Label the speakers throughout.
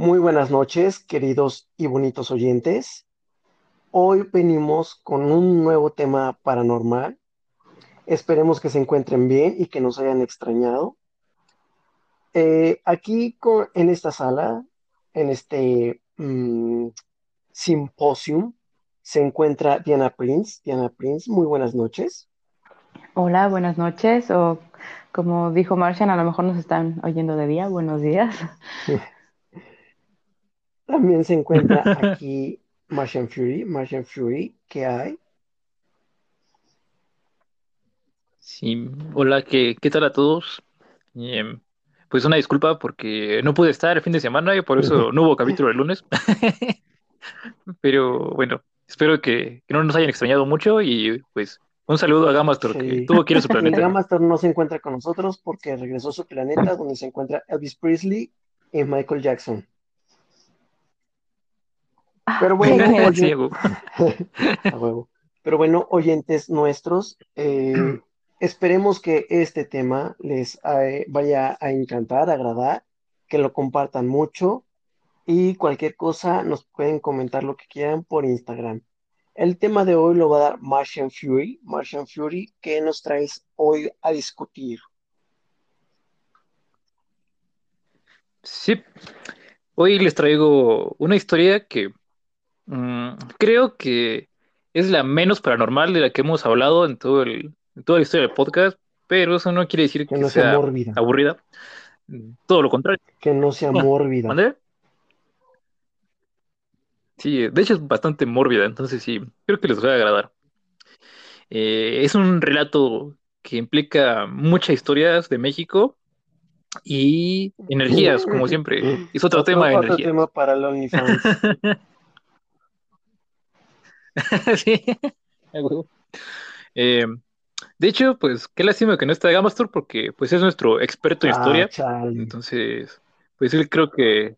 Speaker 1: Muy buenas noches, queridos y bonitos oyentes. Hoy venimos con un nuevo tema paranormal. Esperemos que se encuentren bien y que nos hayan extrañado. Eh, aquí en esta sala, en este mm, simposium, se encuentra Diana Prince. Diana Prince, muy buenas noches.
Speaker 2: Hola, buenas noches. O como dijo Martian, a lo mejor nos están oyendo de día. Buenos días.
Speaker 1: También se encuentra aquí Martian Fury. Martian Fury, ¿qué hay?
Speaker 3: Sí, hola, ¿qué, qué tal a todos? Em, pues una disculpa porque no pude estar el fin de semana y por eso no hubo capítulo el lunes. Pero bueno, espero que, no nos hayan extrañado mucho y pues un saludo a Gamastor que tuvo que ir a su planeta.
Speaker 1: Gamastor no se encuentra con nosotros porque regresó a su planeta donde se encuentra Elvis Presley y Michael Jackson. Pero bueno, Pero bueno, oyentes nuestros, eh, esperemos que este tema les eh, vaya a encantar, agradar, que lo compartan mucho y cualquier cosa nos pueden comentar lo que quieran por Instagram. El tema de hoy lo va a dar Martian Fury. Martian Fury, ¿qué nos traes hoy a discutir?
Speaker 3: Sí, hoy les traigo una historia que Mm, creo que es la menos paranormal de la que hemos hablado en, todo el, toda la historia del podcast, pero eso no quiere decir que, no sea, aburrida. Todo lo contrario.
Speaker 1: Que no sea mórbida.
Speaker 3: Sí, de hecho es bastante mórbida, entonces sí, creo que les va a agradar. Eh, es un relato que implica muchas historias de México y energías, como siempre. Es otro, tema de
Speaker 1: otro tema para OnlyFans.
Speaker 3: sí. Eh, de hecho, pues qué lástima que no está Gamastor porque pues es nuestro experto en ah, historia. Entonces, pues él creo que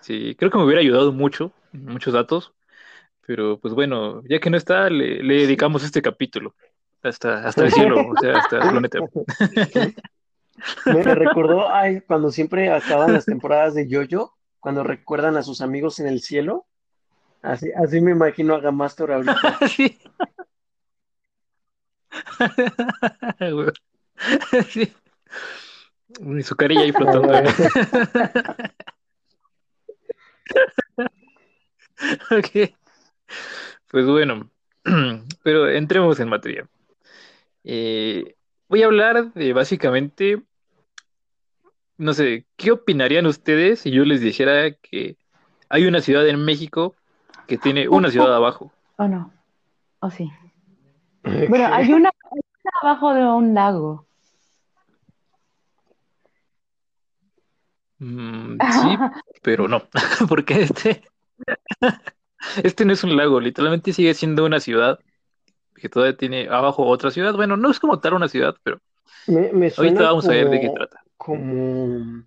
Speaker 3: sí, creo que me hubiera ayudado mucho, muchos datos. Pero pues bueno, ya que no está, le, dedicamos este capítulo. Hasta, hasta el cielo, o sea, hasta el planeta.
Speaker 1: Me recordó ay, cuando siempre acaban las temporadas de Yoyo, cuando recuerdan a sus amigos en el cielo Así, así me imagino a Gamastor ahorita. sí.
Speaker 3: sí. Y su carilla ahí flotando. ok. Pues bueno, pero entremos en materia. Eh, voy a hablar de básicamente, no sé, ¿qué opinarían ustedes si yo les dijera que hay una ciudad en México que tiene una ciudad abajo.
Speaker 2: ¿O no? ¿O sí? Bueno, hay una, abajo de un lago.
Speaker 3: Mm, sí, pero no, porque este, este no es un lago, literalmente sigue siendo una ciudad que todavía tiene abajo otra ciudad. Bueno, no es como tal una ciudad, pero ahorita vamos a ver de qué trata.
Speaker 1: Como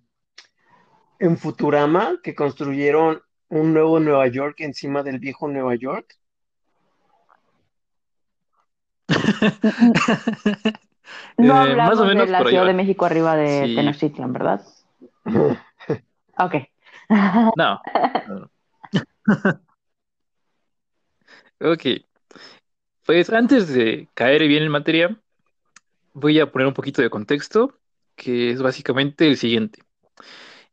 Speaker 1: en Futurama, que construyeron un nuevo Nueva York encima del viejo Nueva York.
Speaker 2: no eh, hablamos de la Ciudad de México arriba de Tenochtitlan, ¿verdad? ok.
Speaker 3: no. ok. Pues antes de caer bien en materia, voy a poner un poquito de contexto, que es básicamente el siguiente.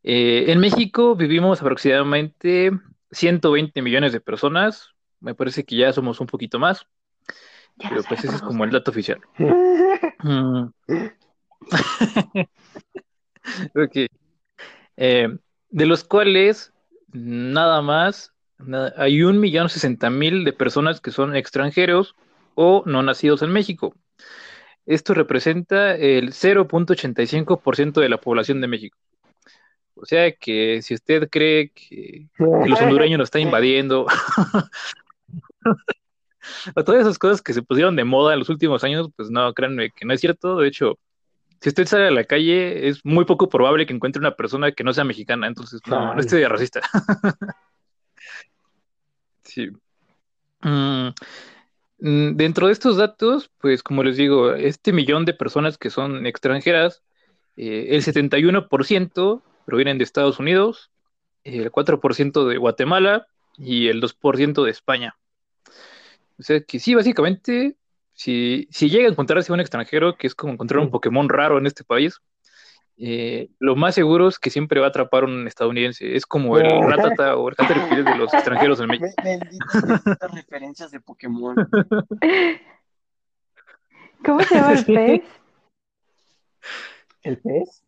Speaker 3: Eh, en México vivimos aproximadamente 120 millones de personas. Me parece que ya somos un poquito más. pero pues ese es como el dato oficial. Mm. ok. Eh, de los cuales nada más hay un millón sesenta mil de personas que son extranjeros o no nacidos en México. Esto representa el 0.85% de la población de México. O sea que si usted cree que, los hondureños nos están invadiendo, o todas esas cosas que se pusieron de moda en los últimos años, pues no, créanme que no es cierto. De hecho, si usted sale a la calle, es muy poco probable que encuentre una persona que no sea mexicana, entonces no, no esté racista. sí. Mm, mm, dentro de estos datos, pues como les digo, este millón de personas que son extranjeras, eh, el 71% provienen de Estados Unidos, el 4% de Guatemala y el 2% de España. O sea que sí, básicamente, si, si llega a encontrarse un extranjero, que es como encontrar un Pokémon raro en este país, eh, lo más seguro es que siempre va a atrapar un estadounidense. Es como el Ratata o el Caterpillar de los extranjeros en México.
Speaker 1: Benditas, referencias de Pokémon.
Speaker 2: ¿Cómo se llama el pez?
Speaker 1: ¿El pez?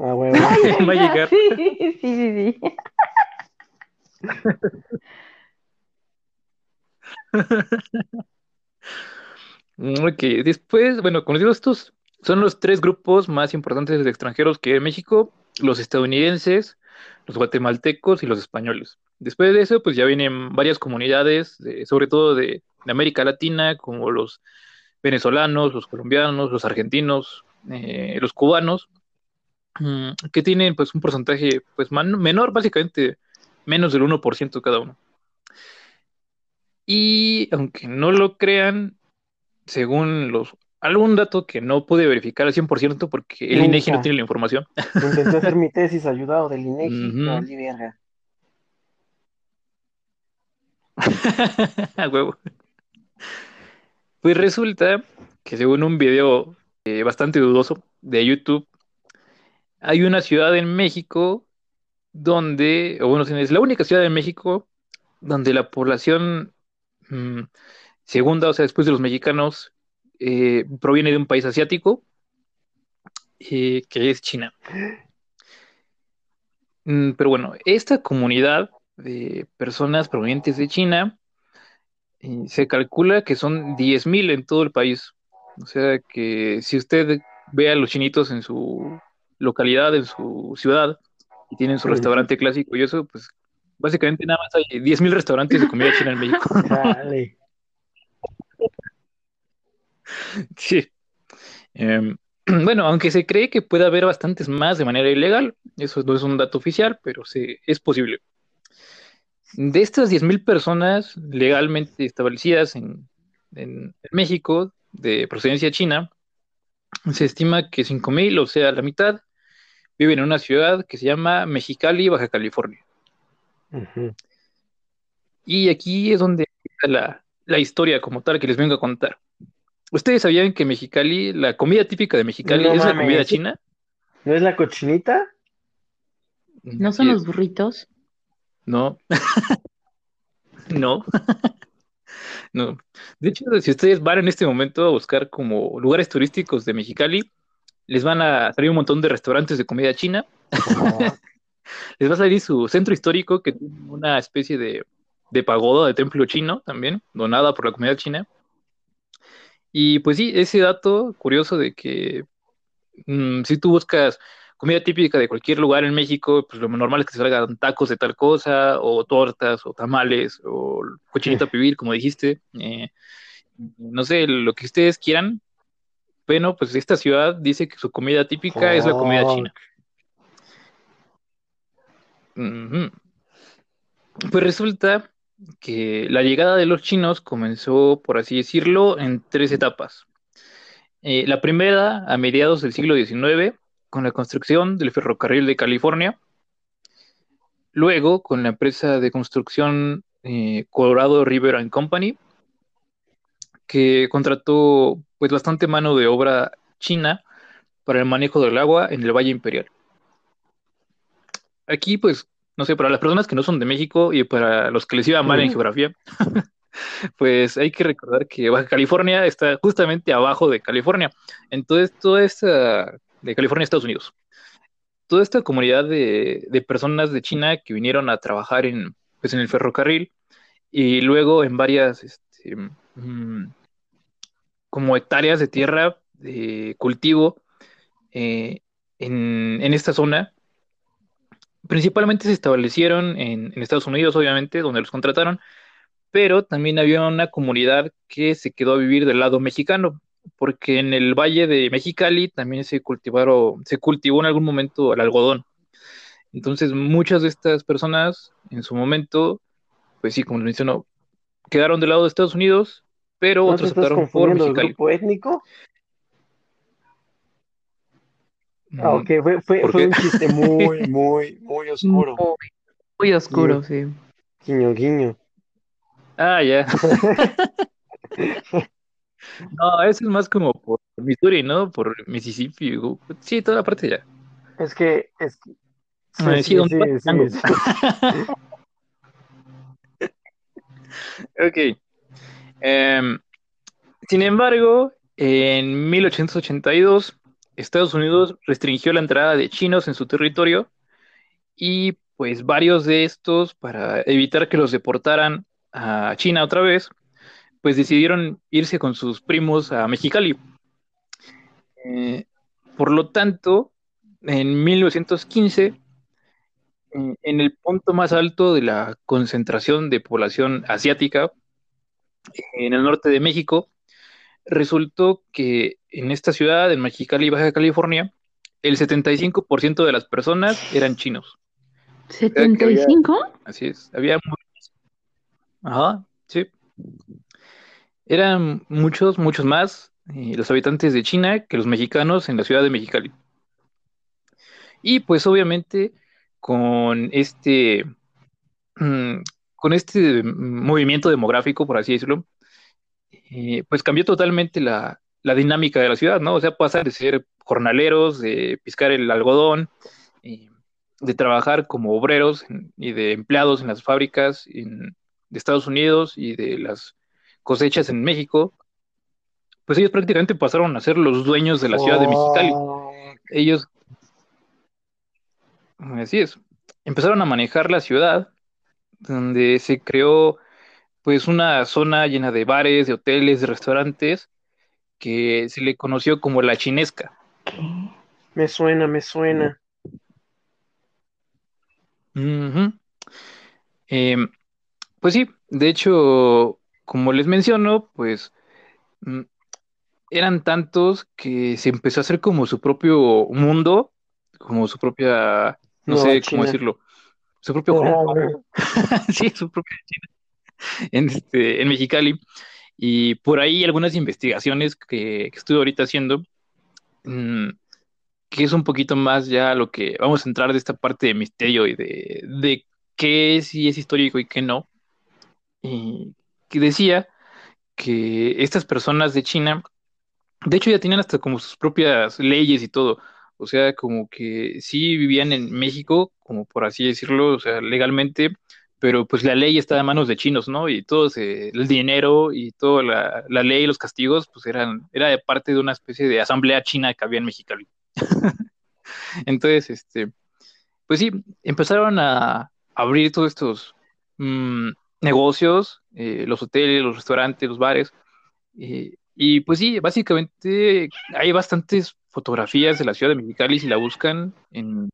Speaker 1: Ah, bueno.
Speaker 2: Sí, sí, sí, sí.
Speaker 3: ok, después, bueno, como digo, estos son los tres grupos más importantes de extranjeros que hay en México, los estadounidenses, los guatemaltecos y los españoles. Después de eso, pues ya vienen varias comunidades, sobre todo de, América Latina, como los venezolanos, los colombianos, los argentinos, eh, los cubanos, que tienen pues un porcentaje pues menor, básicamente menos del 1% cada uno. Y aunque no lo crean, según los algún dato que no pude verificar al 100% porque el INEGI no tiene la información.
Speaker 1: Intenté hacer mi tesis ayudado del INEGI, uh
Speaker 3: A huevo. Pues resulta que según un video eh, bastante dudoso de YouTube, hay una ciudad en México donde, o bueno, es la única ciudad en México donde la población mm, segunda, o sea, después de los mexicanos, eh, proviene de un país asiático, eh, que es China. Mm, pero bueno, esta comunidad de personas provenientes de China eh, se calcula que son 10.000 en todo el país. O sea que si usted ve a los chinitos en su localidad, en su ciudad, y tienen su restaurante clásico y eso, pues básicamente nada más hay 10.000 restaurantes de comida china en México. Sí. Em, bueno, aunque se cree que puede haber bastantes más de manera ilegal, eso no es un dato oficial, pero sí, es posible. De estas 10.000 personas legalmente establecidas en, México de procedencia china, se estima que 5.000, o sea, la mitad, viven en una ciudad que se llama Mexicali, Baja California. Y aquí es donde está la, la historia como tal que les vengo a contar. ¿Ustedes sabían que Mexicali, la comida típica de Mexicali es la comida china?
Speaker 1: ¿No es la cochinita?
Speaker 2: ¿No son los burritos?
Speaker 3: No. no. no. De hecho, si ustedes van en este momento a buscar como lugares turísticos de Mexicali, les van a salir un montón de restaurantes de comida china. les va a salir su centro histórico, que tiene una especie de, de pagoda, de templo chino también, donada por la comunidad china. Y pues sí, ese dato curioso de que mm, si tú buscas comida típica de cualquier lugar en México, pues lo normal es que salgan tacos de tal cosa, o tortas, o tamales, o cochinita pibil, como dijiste. Eh, no sé, lo que ustedes quieran. Bueno, pues esta ciudad dice que su comida típica es la comida china. Pues resulta que la llegada de los chinos comenzó, por así decirlo, en tres etapas. Eh, la primera, a mediados del siglo XIX, con la construcción del ferrocarril de California. Luego, con la empresa de construcción eh, Colorado River and Company, que contrató pues bastante mano de obra china para el manejo del agua en el Valle Imperial. Aquí, pues, no sé, para las personas que no son de México y para los que les iba mal en geografía, pues hay que recordar que Baja California está justamente abajo de California. Entonces, toda esta, de California, Estados Unidos, toda esta comunidad de, personas de China que vinieron a trabajar en, pues, en el ferrocarril y luego en varias, este, mm, como hectáreas de tierra de cultivo eh, en, en esta zona, principalmente se establecieron en, Estados Unidos, obviamente, donde los contrataron, pero también había una comunidad que se quedó a vivir del lado mexicano, porque en el valle de Mexicali también se cultivaron, se cultivó en algún momento el algodón. Entonces, muchas de estas personas en su momento, pues sí, como lo mencionó, quedaron del lado de Estados Unidos, pero otros optaron por Mexicali.
Speaker 1: El grupo étnico? Ah, ok, fue, fue, un chiste muy, muy, muy oscuro.
Speaker 2: Muy oscuro, sí.
Speaker 1: Guiño, guiño.
Speaker 3: Ah, ya. no, eso es más como por Missouri, ¿no? Por Mississippi. Sí, toda la parte ya.
Speaker 1: Es que, es que...
Speaker 3: Sí, sí, sí, ok. Em, sin embargo, en 1882, Estados Unidos restringió la entrada de chinos en su territorio y pues varios de estos, para evitar que los deportaran a China otra vez, pues decidieron irse con sus primos a Mexicali. Eh, por lo tanto, en 1915, en el punto más alto de la concentración de población asiática, en el norte de México, resultó que en esta ciudad, en Mexicali, Baja California, el 75% de las personas eran chinos.
Speaker 2: ¿75?
Speaker 3: así es, había muchos. Ajá, sí. Eran muchos, muchos más eh, los habitantes de China que los mexicanos en la ciudad de Mexicali. Y pues obviamente con este, mm, con este movimiento demográfico, por así decirlo, eh, pues cambió totalmente la, la, dinámica de la ciudad, ¿no? O sea, pasar de ser jornaleros, de piscar el algodón, eh, de trabajar como obreros y de empleados en las fábricas de Estados Unidos y de las cosechas en México, pues ellos prácticamente pasaron a ser los dueños de la ciudad de Mexicali. Ellos, así es, empezaron a manejar la ciudad, donde se creó pues una zona llena de bares, de hoteles, de restaurantes, que se le conoció como la chinesca.
Speaker 1: Me suena, me suena.
Speaker 3: Em, pues sí, de hecho, como les menciono, pues mm, eran tantos que se empezó a hacer como su propio mundo, como su propia, no, sé cómo decirlo, su propio juego. sí, su propia China en, este, en Mexicali. Y por ahí algunas investigaciones que, que estuve ahorita haciendo, mm, que es un poquito más ya lo que vamos a entrar de esta parte de misterio y de, de qué sí es histórico y qué no. Y que decía que estas personas de China, de hecho ya tenían hasta como sus propias leyes y todo. O sea, como que sí vivían en México, como por así decirlo, o sea, legalmente, pero pues la ley estaba en manos de chinos, ¿no? Y todo el dinero y toda la, la, ley y los castigos, pues eran, era de parte de una especie de asamblea china que había en Mexicali. Entonces, este, pues sí, empezaron a abrir todos estos mm, negocios, eh, los hoteles, los restaurantes, los bares. Eh, y pues sí, básicamente hay bastantes fotografías de la ciudad de Mexicali si la buscan en,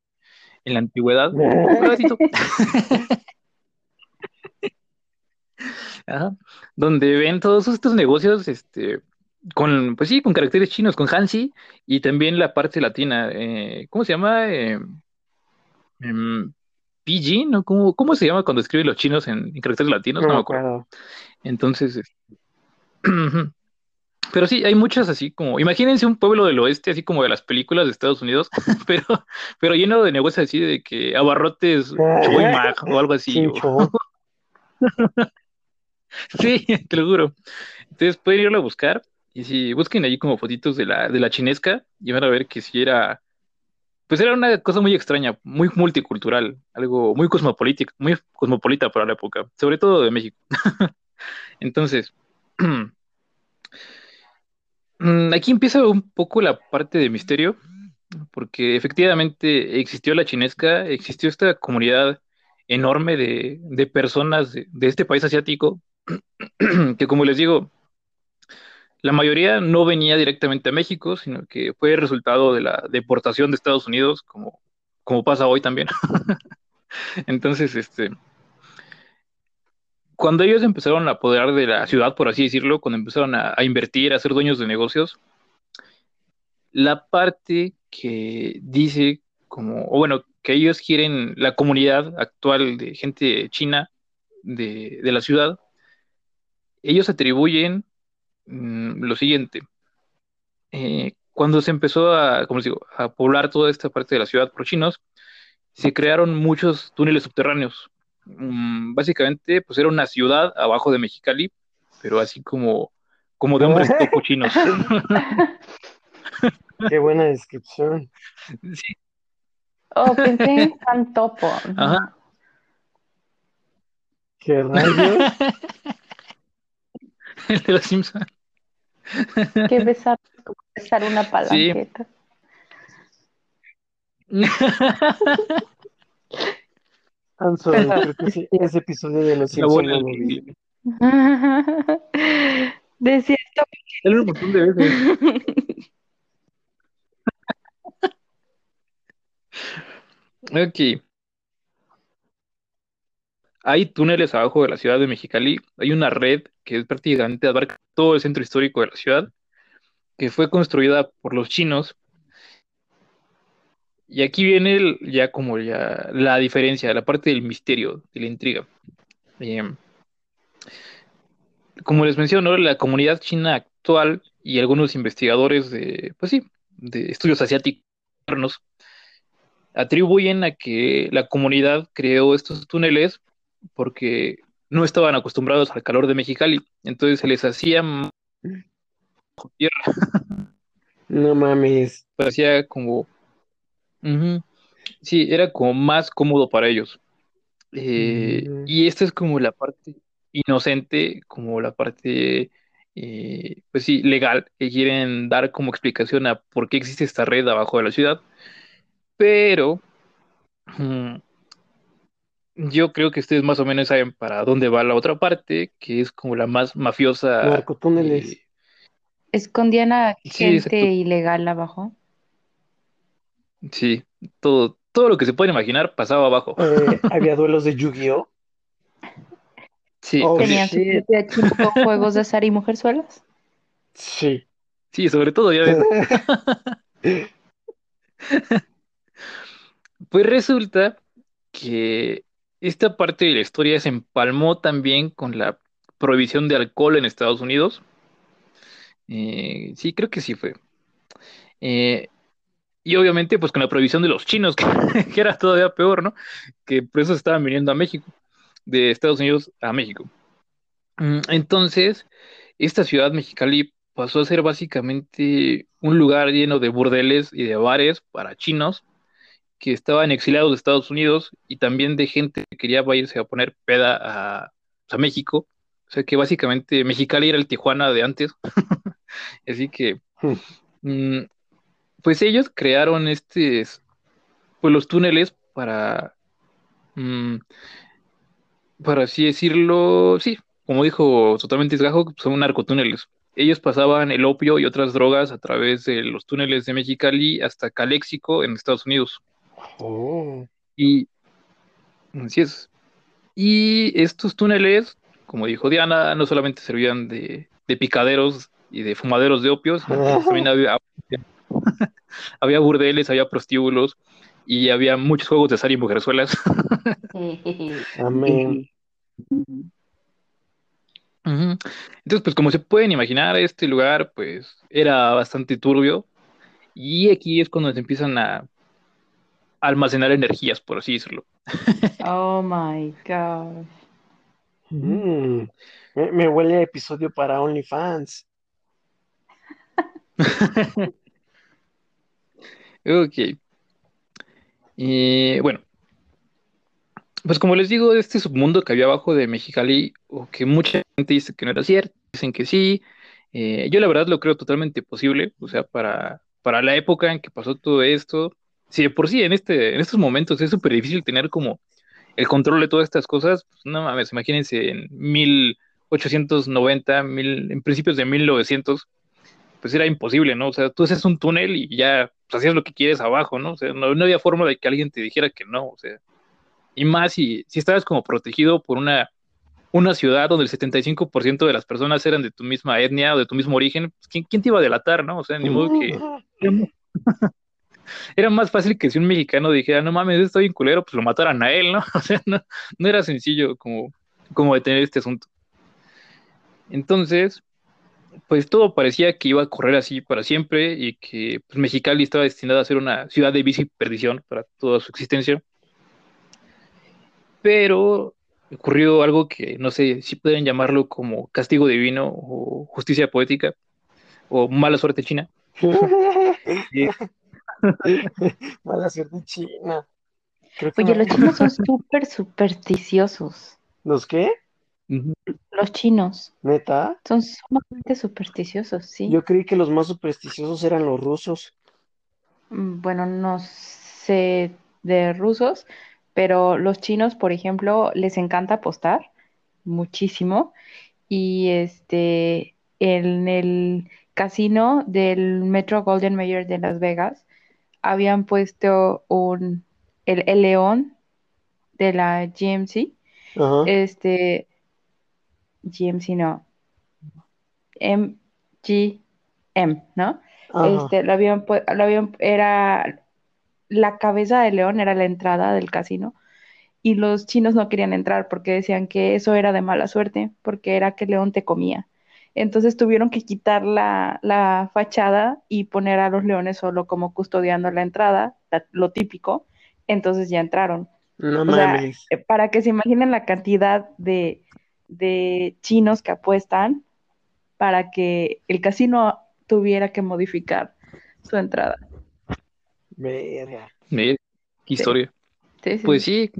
Speaker 3: en la antigüedad. donde ven todos estos negocios, este, con, pues sí, con caracteres chinos, con Hansi y también la parte latina. Eh, ¿Cómo se llama? Eh, em, PG, ¿no? ¿Cómo, ¿Cómo, se llama cuando escriben los chinos en, caracteres latinos? No, me acuerdo. Entonces, pero sí, hay muchas así como, imagínense un pueblo del oeste, así como de las películas de Estados Unidos, pero, pero lleno de negocios así de que abarrotes o algo así. sí, te lo juro. Entonces pueden irlo a buscar y si busquen ahí como fotitos de la, de la chinesca y van a ver que si era, pues era una cosa muy extraña, muy multicultural, algo muy cosmopolita, muy cosmopolita para la época, sobre todo de México. Entonces, aquí empieza un poco la parte de misterio, porque efectivamente existió la chinesca, existió esta comunidad enorme de, de personas de, de este país asiático, que como les digo, la mayoría no venía directamente a México, sino que fue el resultado de la deportación de Estados Unidos, como, como pasa hoy también. Entonces, este, cuando ellos empezaron a apoderar de la ciudad, por así decirlo, cuando empezaron a, invertir, a ser dueños de negocios, la parte que dice como, o bueno, que ellos quieren la comunidad actual de gente china de, la ciudad, ellos atribuyen Mm, lo siguiente. Eh, cuando se empezó a, como a poblar toda esta parte de la ciudad por chinos, se crearon muchos túneles subterráneos mm, básicamente, pues era una ciudad abajo de Mexicali, pero así como, como de hombres cochinos.
Speaker 1: Qué buena descripción.
Speaker 2: Sí. Oh, pensé en San Topo. Ajá.
Speaker 1: ¿Qué rayos?
Speaker 3: El de los Simpsons.
Speaker 2: Qué besar, besar una palanqueta.
Speaker 1: Sí. Creo que ese, episodio de los Simpsons no lo vi.
Speaker 2: Esto.
Speaker 3: un montón de veces. ok. Hay túneles abajo de la ciudad de Mexicali. Hay una red que es prácticamente abarca todo el centro histórico de la ciudad, que fue construida por los chinos. Y aquí viene ya como ya la diferencia, la parte del misterio, de la intriga. Em, como les menciono, la comunidad china actual y algunos investigadores de, pues sí, de estudios asiáticos atribuyen a que la comunidad creó estos túneles porque no estaban acostumbrados al calor de Mexicali, entonces se les hacía tierra.
Speaker 1: No mames.
Speaker 3: Parecía como... Sí, era como más cómodo para ellos. Eh, y esta es como la parte inocente, como la parte, eh, pues sí, legal, que quieren dar como explicación a por qué existe esta red abajo de la ciudad. Pero mm, yo creo que ustedes más o menos saben para dónde va la otra parte, que es como la más mafiosa.
Speaker 1: Narcotúneles.
Speaker 2: Eh, ¿Escondían a gente ilegal abajo?
Speaker 3: Sí, todo, todo lo que se puede imaginar pasaba abajo.
Speaker 1: Eh, ¿Había duelos de Yu-Gi-Oh?
Speaker 3: Sí.
Speaker 2: Oh, ¿Tenían propia juegos de azar y mujerzuelas?
Speaker 1: Sí.
Speaker 3: Sí, sobre todo, ya ves. pues resulta que esta parte de la historia se empalmó también con la prohibición de alcohol en Estados Unidos. Eh, sí, creo que sí fue. Eh, y obviamente, pues con la prohibición de los chinos, que, era todavía peor, ¿no? Que por eso estaban viniendo a México, de Estados Unidos a México. Mm, entonces, esta ciudad mexicali pasó a ser básicamente un lugar lleno de burdeles y de bares para chinos que estaban exiliados de Estados Unidos y también de gente que quería irse a poner peda a, pues, México. O sea que básicamente Mexicali era el Tijuana de antes. Así que, mm, pues ellos crearon estos, pues los túneles para, mm, para así decirlo, sí, como dijo totalmente Isgajo, son narcotúneles. Ellos pasaban el opio y otras drogas a través de los túneles de Mexicali hasta Caléxico en Estados Unidos.
Speaker 1: Oh.
Speaker 3: Y así es. Y estos túneles, como dijo Diana, no solamente servían de, picaderos y de fumaderos de opios, también había, había burdeles, había prostíbulos y había muchos juegos de azar y mujerzuelas.
Speaker 1: Amén.
Speaker 3: Entonces, pues como se pueden imaginar, este lugar pues era bastante turbio y aquí es cuando se empiezan a almacenar energías, por así decirlo.
Speaker 2: Oh my God.
Speaker 1: Mm, me, huele a episodio para OnlyFans.
Speaker 3: Ok. Y bueno, pues como les digo, este submundo que había abajo de Mexicali, o que mucha gente dice que no era cierto, dicen que sí. Eh, yo la verdad lo creo totalmente posible, o sea, para, para la época en que pasó todo esto, si de por sí en, este, en estos momentos es súper difícil tener como el control de todas estas cosas, pues no mames, imagínense en 1890, mil, en principios de 1900, pues era imposible, ¿no? O sea, tú haces un túnel y ya pues, hacías lo que quieres abajo, ¿no? O sea, no, había forma de que alguien te dijera que no, o sea, y más si, si estabas como protegido por una, una ciudad donde el 75% de las personas eran de tu misma etnia o de tu mismo origen, pues, ¿quién, ¿quién, te iba a delatar, no? O sea, ni modo que... era más fácil que si un mexicano dijera, no mames, estoy bien culero, pues lo mataran a él, ¿no? O sea, no, era sencillo como, como detener este asunto. Entonces, pues todo parecía que iba a correr así para siempre y que pues, Mexicali estaba destinada a ser una ciudad de bici perdición para toda su existencia. Pero ocurrió algo que no sé si pueden llamarlo como castigo divino o justicia poética o mala suerte china.
Speaker 1: mala suerte china.
Speaker 2: Oye, los chinos son súper supersticiosos.
Speaker 1: ¿Los qué?
Speaker 2: Los chinos.
Speaker 1: ¿Neta?
Speaker 2: Son sumamente supersticiosos, sí.
Speaker 1: Yo creí que los más supersticiosos eran los rusos.
Speaker 2: Mm, bueno, no sé de rusos, pero los chinos, por ejemplo, les encanta apostar muchísimo. Y este, en el casino del Metro Golden Mayer de Las Vegas, habían puesto un, el, león de la GMC. Este, GMC no, MGM, ¿no? Este, lo habían, lo habían, era la cabeza del león, era la entrada del casino, y los chinos no querían entrar porque decían que eso era de mala suerte, porque era que el león te comía. Entonces tuvieron que quitar la, la fachada y poner a los leones solo como custodiando la entrada, lo típico, entonces ya entraron.
Speaker 1: No mames.
Speaker 2: Eh, para que se imaginen la cantidad de, de chinos que apuestan para que el casino tuviera que modificar su entrada.
Speaker 1: Verga.
Speaker 3: qué historia. pues sí.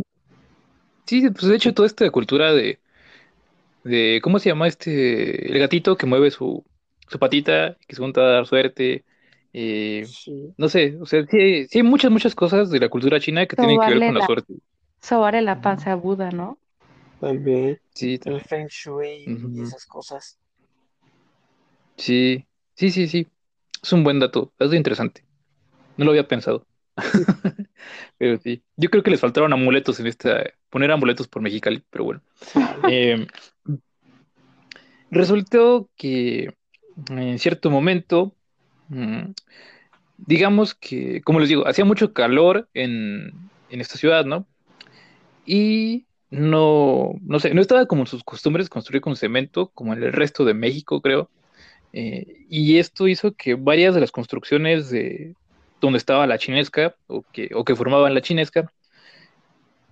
Speaker 3: Sí, pues de hecho toda esta cultura de, de ¿cómo se llama este? El gatito que mueve su, su patita, que se junta a dar suerte. Eh, no sé, o sea, sí, sí, hay muchas, muchas cosas de la cultura china que tienen que ver con la, suerte.
Speaker 2: Sobarle la panza a Buda, ¿no?
Speaker 1: También.
Speaker 3: Sí,
Speaker 1: El Feng Shui y esas cosas.
Speaker 3: Sí, sí, sí, sí. Es un buen dato, es interesante. No lo había pensado. pero sí. Yo creo que les faltaron amuletos en esta. Poner amuletos por Mexicali, pero bueno. Em, resultó que en cierto momento. Mm, digamos que, como les digo, hacía mucho calor en, en esta ciudad, ¿no? Y no, no sé, no estaba como en sus costumbres construir con cemento, como en el resto de México, creo. Eh, y esto hizo que varias de las construcciones de donde estaba la chinesca o que, o que formaban la chinesca,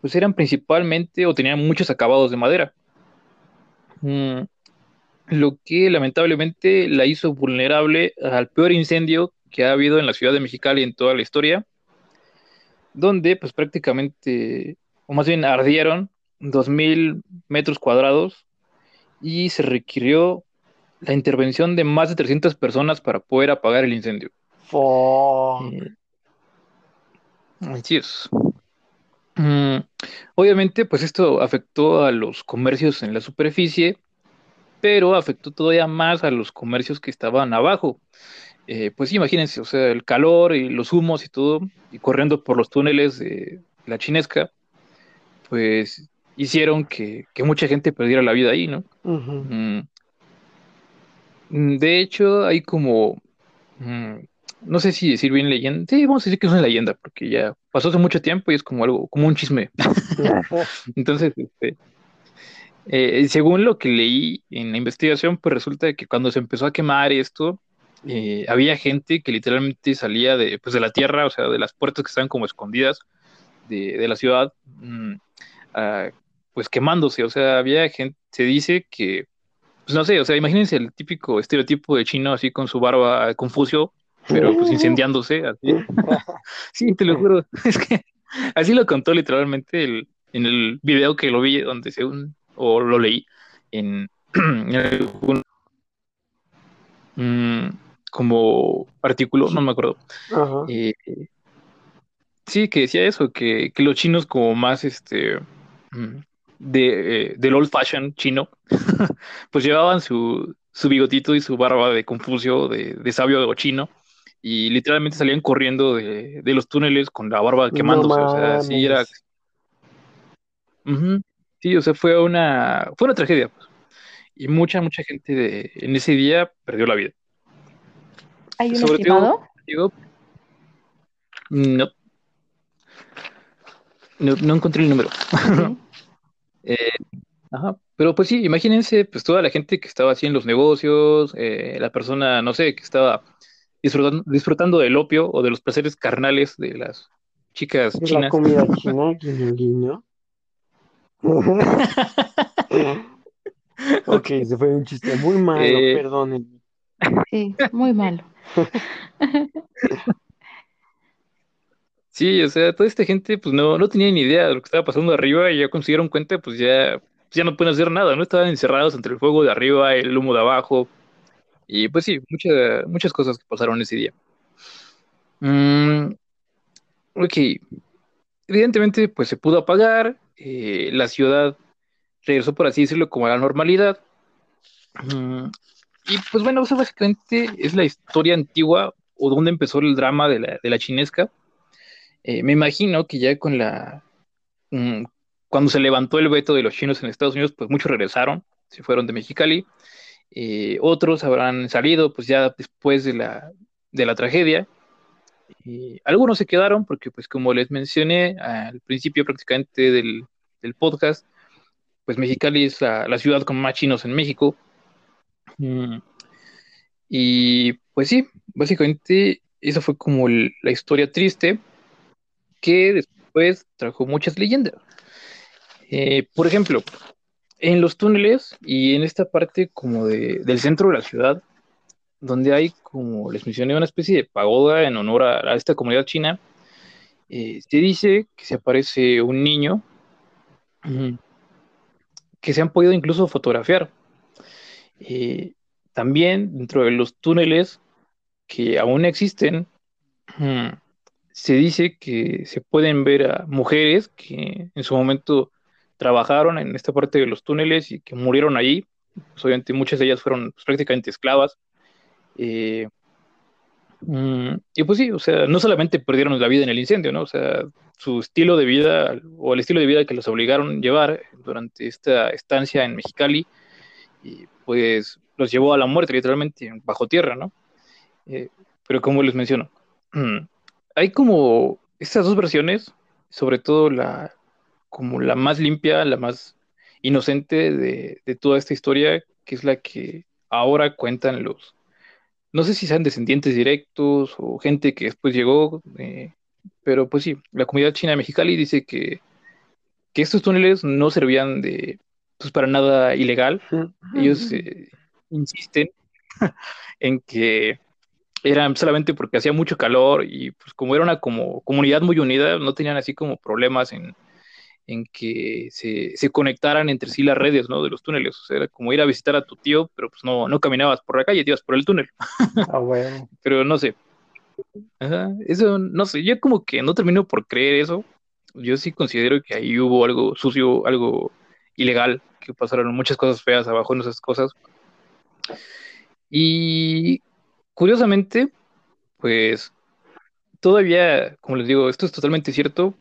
Speaker 3: pues eran principalmente o tenían muchos acabados de madera. Mm, lo que lamentablemente la hizo vulnerable al peor incendio que ha habido en la ciudad de Mexicali en toda la historia, donde pues prácticamente, o más bien ardieron 2.000 metros cuadrados y se requirió la intervención de más de 300 personas para poder apagar el incendio. Así es. Mm, obviamente, pues esto afectó a los comercios en la superficie, pero afectó todavía más a los comercios que estaban abajo. Eh, pues imagínense, o sea, el calor y los humos y todo, y corriendo por los túneles de la chinesca, pues hicieron que, mucha gente perdiera la vida ahí, ¿no? Mm, de hecho, hay como, mm, no sé si decir bien leyenda, sí, vamos a decir que es una leyenda, porque ya pasó hace mucho tiempo y es como algo, como un chisme. Entonces, este, eh, según lo que leí en la investigación, pues resulta que cuando se empezó a quemar esto, eh, había gente que literalmente salía de, pues de la tierra, o sea, de las puertas que estaban como escondidas de, la ciudad, mm, pues quemándose, o sea, había gente, se dice que pues no sé, o sea, imagínense el típico estereotipo de chino así con su barba Confucio, pero pues incendiándose, así. sí, te lo juro, es que así lo contó literalmente el, en el video que lo vi, donde según, o lo leí, en, algún mm, como artículo, no me acuerdo. Eh, sí, que decía eso, que, que, los chinos como más, este, mm, de, eh, del old fashion chino, pues llevaban su, su, bigotito y su barba de Confucio, de, de sabio chino, y literalmente salían corriendo de, de, los túneles con la barba quemándose. o sea, sí era. Sí, o sea, fue una, fue una tragedia. Pues. Y mucha, mucha gente de, en ese día perdió la vida.
Speaker 2: ¿Hay un Sobre estimado?
Speaker 3: no. no. no. encontré el número. Eh, ajá, pero pues sí, imagínense, pues toda la gente que estaba así en los negocios, eh, la persona, no sé, que estaba disfrutando, disfrutando del opio o de los placeres carnales de las chicas chinas.
Speaker 1: La comida china, guiño, guiño. ok, se fue un chiste muy malo,
Speaker 3: Eh,
Speaker 1: perdónenme.
Speaker 2: Sí, muy malo.
Speaker 3: Sí, o sea, toda esta gente pues no, no tenía ni idea de lo que estaba pasando arriba y ya dieron cuenta pues ya, ya no pueden hacer nada, ¿no? Estaban encerrados entre el fuego de arriba, el humo de abajo y pues sí, muchas muchas cosas que pasaron ese día. Mm, ok, evidentemente pues se pudo apagar, eh, la ciudad regresó por así decirlo como a la normalidad. Mm, y pues bueno, eso básicamente es la historia antigua o donde empezó el drama de la, de la chinesca. Eh, me imagino que ya con la, mm, cuando se levantó el veto de los chinos en Estados Unidos, pues muchos regresaron, se fueron de Mexicali, eh, otros habrán salido pues ya después de la, de la tragedia, y algunos se quedaron porque pues como les mencioné al principio prácticamente del, del podcast, pues Mexicali es la, ciudad con más chinos en México. Mm, y pues sí, básicamente esa fue como la historia triste que después trajo muchas leyendas. Eh, por ejemplo, en los túneles y en esta parte como de, del centro de la ciudad, donde hay, como les mencioné, una especie de pagoda en honor a, esta comunidad china, eh, se dice que se aparece un niño que se han podido incluso fotografiar. Eh, también dentro de los túneles que aún existen, se dice que se pueden ver a mujeres que en su momento trabajaron en esta parte de los túneles y que murieron allí. Pues obviamente muchas de ellas fueron pues, prácticamente esclavas. Eh, mm, y pues sí, o sea, no solamente perdieron la vida en el incendio, ¿no? O sea, su estilo de vida o el estilo de vida que los obligaron a llevar durante esta estancia en Mexicali, y pues los llevó a la muerte literalmente bajo tierra, ¿no? Eh, pero como les menciono, hay como estas dos versiones, sobre todo la como la más limpia, la más inocente de, de, toda esta historia, que es la que ahora cuentan los, no sé si sean descendientes directos o gente que después llegó, eh, pero pues sí, la comunidad china de Mexicali dice que, que estos túneles no servían de, pues para nada ilegal. Ellos eh, insisten en que eran solamente porque hacía mucho calor y pues como era una como comunidad muy unida, no tenían así como problemas en, en que se, se, conectaran entre sí las redes, ¿no? De los túneles. O sea, era como ir a visitar a tu tío, pero pues no, no caminabas por la calle, te ibas por el túnel.
Speaker 1: Ah, bueno.
Speaker 3: pero no sé. Ajá, eso, no sé, yo como que no termino por creer eso. Yo sí considero que ahí hubo algo sucio, algo ilegal, que pasaron muchas cosas feas abajo en esas cosas. Y curiosamente, pues todavía, como les digo, esto es totalmente cierto,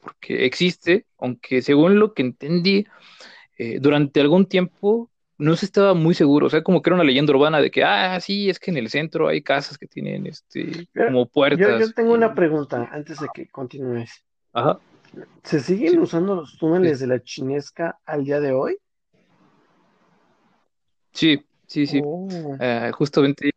Speaker 3: porque existe, aunque según lo que entendí, eh, durante algún tiempo no se estaba muy seguro, o sea, como que era una leyenda urbana de que, ah, sí, es que en el centro hay casas que tienen, este, como puertas.
Speaker 1: Yo, yo tengo y... una pregunta antes de que continúes.
Speaker 3: Ajá.
Speaker 1: ¿Se siguen sí. usando los túneles sí. de la chinesca al día de hoy?
Speaker 3: Sí, sí, sí.
Speaker 1: Oh.
Speaker 3: Uh, justamente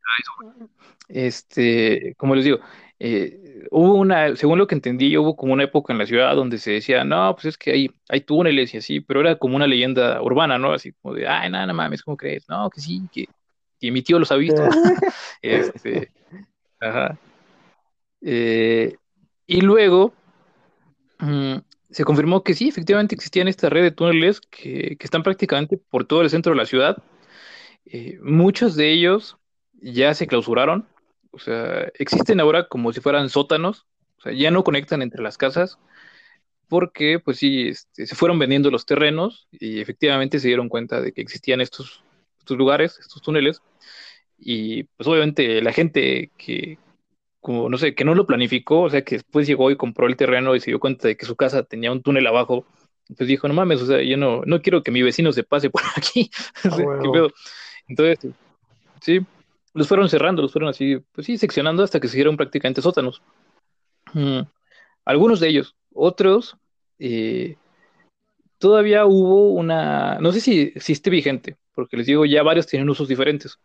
Speaker 3: este, como les digo, eh, hubo una, según lo que entendí, hubo como una época en la ciudad donde se decía, no, pues es que hay, hay túneles y así, pero era como una leyenda urbana, ¿no? Así como de, ay, nada, no, mames, ¿cómo crees? No, que sí, que, que mi tío los ha visto. este, ajá. Eh, y luego mmm, se confirmó que sí, efectivamente existían esta red de túneles que, que están prácticamente por todo el centro de la ciudad. Eh, muchos de ellos ya se clausuraron, o sea, existen ahora como si fueran sótanos, o sea, ya no conectan entre las casas, porque pues sí, este, se fueron vendiendo los terrenos y efectivamente se dieron cuenta de que existían estos, estos lugares, estos túneles, y pues obviamente la gente que, como no sé, que no lo planificó, o sea, que después llegó y compró el terreno y se dio cuenta de que su casa tenía un túnel abajo, pues dijo, no mames, o sea, yo no, no quiero que mi vecino se pase por aquí.
Speaker 1: Ah, bueno.
Speaker 3: Entonces, sí, los fueron cerrando, los fueron así, pues sí, seccionando hasta que se hicieron prácticamente sótanos. Mm. Algunos de ellos, otros, eh, todavía hubo una, no sé si, esté vigente, porque les digo, ya varios tienen usos diferentes.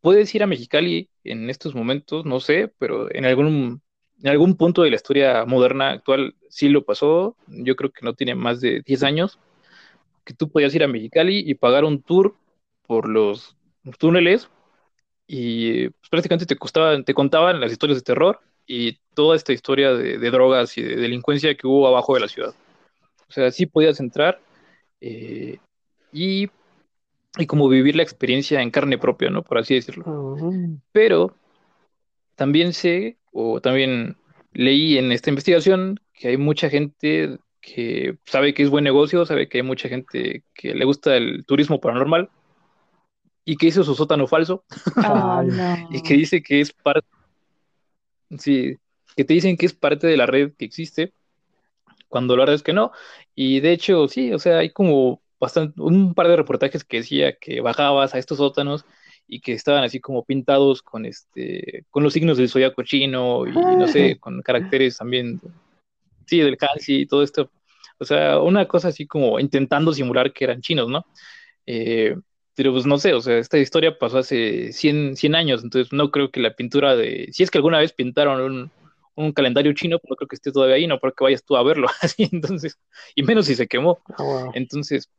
Speaker 3: Puedes ir a Mexicali en estos momentos, no sé, pero en algún, en algún punto de la historia moderna actual sí lo pasó, yo creo que no tiene más de 10 años, que tú podías ir a Mexicali y pagar un tour por los túneles y pues, prácticamente te, costaban, te contaban las historias de terror y toda esta historia de, drogas y de delincuencia que hubo abajo de la ciudad. O sea, sí podías entrar eh, y, y, como vivir la experiencia en carne propia, ¿no? Por así decirlo. Pero también sé, o también leí en esta investigación, que hay mucha gente que sabe que es buen negocio, sabe que hay mucha gente que le gusta el turismo paranormal y que hizo su sótano falso
Speaker 2: Ah,
Speaker 3: y que dice que es parte, sí, que te dicen que es parte de la red que existe, cuando la verdad es que no. Y de hecho, sí, o sea, hay como bastante, un par de reportajes que decía que bajabas a estos sótanos y que estaban así como pintados con este, con los signos del zodiaco chino y no sé, con caracteres también, sí, del kanji y todo esto. O sea, una cosa así como intentando simular que eran chinos, ¿no? Eh, pero pues no sé, o sea, esta historia pasó hace 100, 100 años, entonces no creo que la pintura de, si es que alguna vez pintaron un, un calendario chino, pues no creo que esté todavía ahí, no creo que vayas tú a verlo, así, entonces, y menos si se quemó.
Speaker 1: Ah,
Speaker 3: entonces,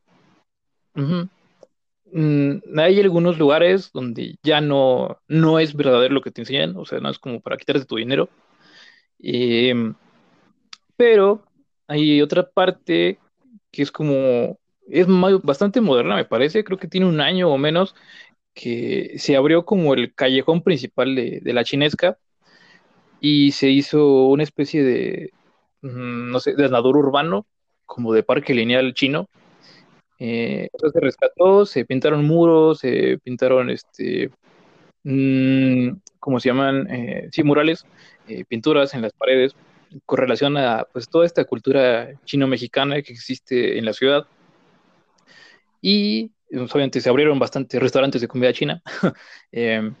Speaker 3: mm, hay algunos lugares donde ya no, no es verdadero lo que te enseñan, o sea, no es como para quitarte tu dinero. Em, pero hay otra parte que es como es bastante moderna, me parece, creo que tiene un año o menos, que se abrió como el callejón principal de, la chinesca y se hizo una especie de, mm, no sé, desnador urbano, como de parque lineal chino. Eh, se rescató, se pintaron muros, se pintaron, este, mm, ¿cómo se llaman? Eh, sí, murales, eh, pinturas en las paredes, con relación a pues toda esta cultura chino-mexicana que existe en la ciudad y pues, obviamente se abrieron bastantes restaurantes de comida china. Em,